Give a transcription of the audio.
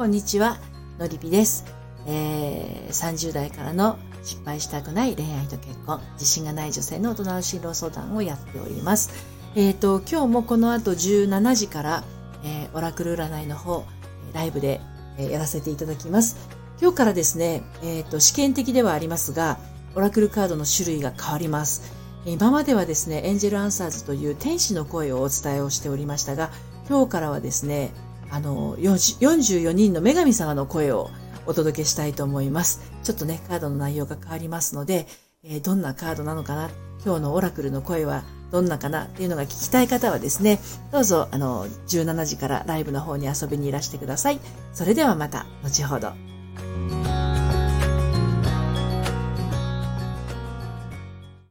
こんにちは、のりぴです、えー。30代からの失敗したくない恋愛と結婚、自信がない女性の大人の進路相談をやっております。えっ、ー、と、今日もこの後17時から、えー、オラクル占いの方、ライブで、えー、やらせていただきます。今日からですね、えっ、と、試験的ではありますが、オラクルカードの種類が変わります。今まではですね、エンジェルアンサーズという天使の声をお伝えをしておりましたが、今日からはですね、あの、44人の女神様の声をお届けしたいと思います。ちょっとね、カードの内容が変わりますので、えー、どんなカードなのかな、今日のオラクルの声はどんなかな？っていうのが聞きたい方はですね、どうぞ、あの、17時からライブの方に遊びにいらしてください。それではまた、後ほど。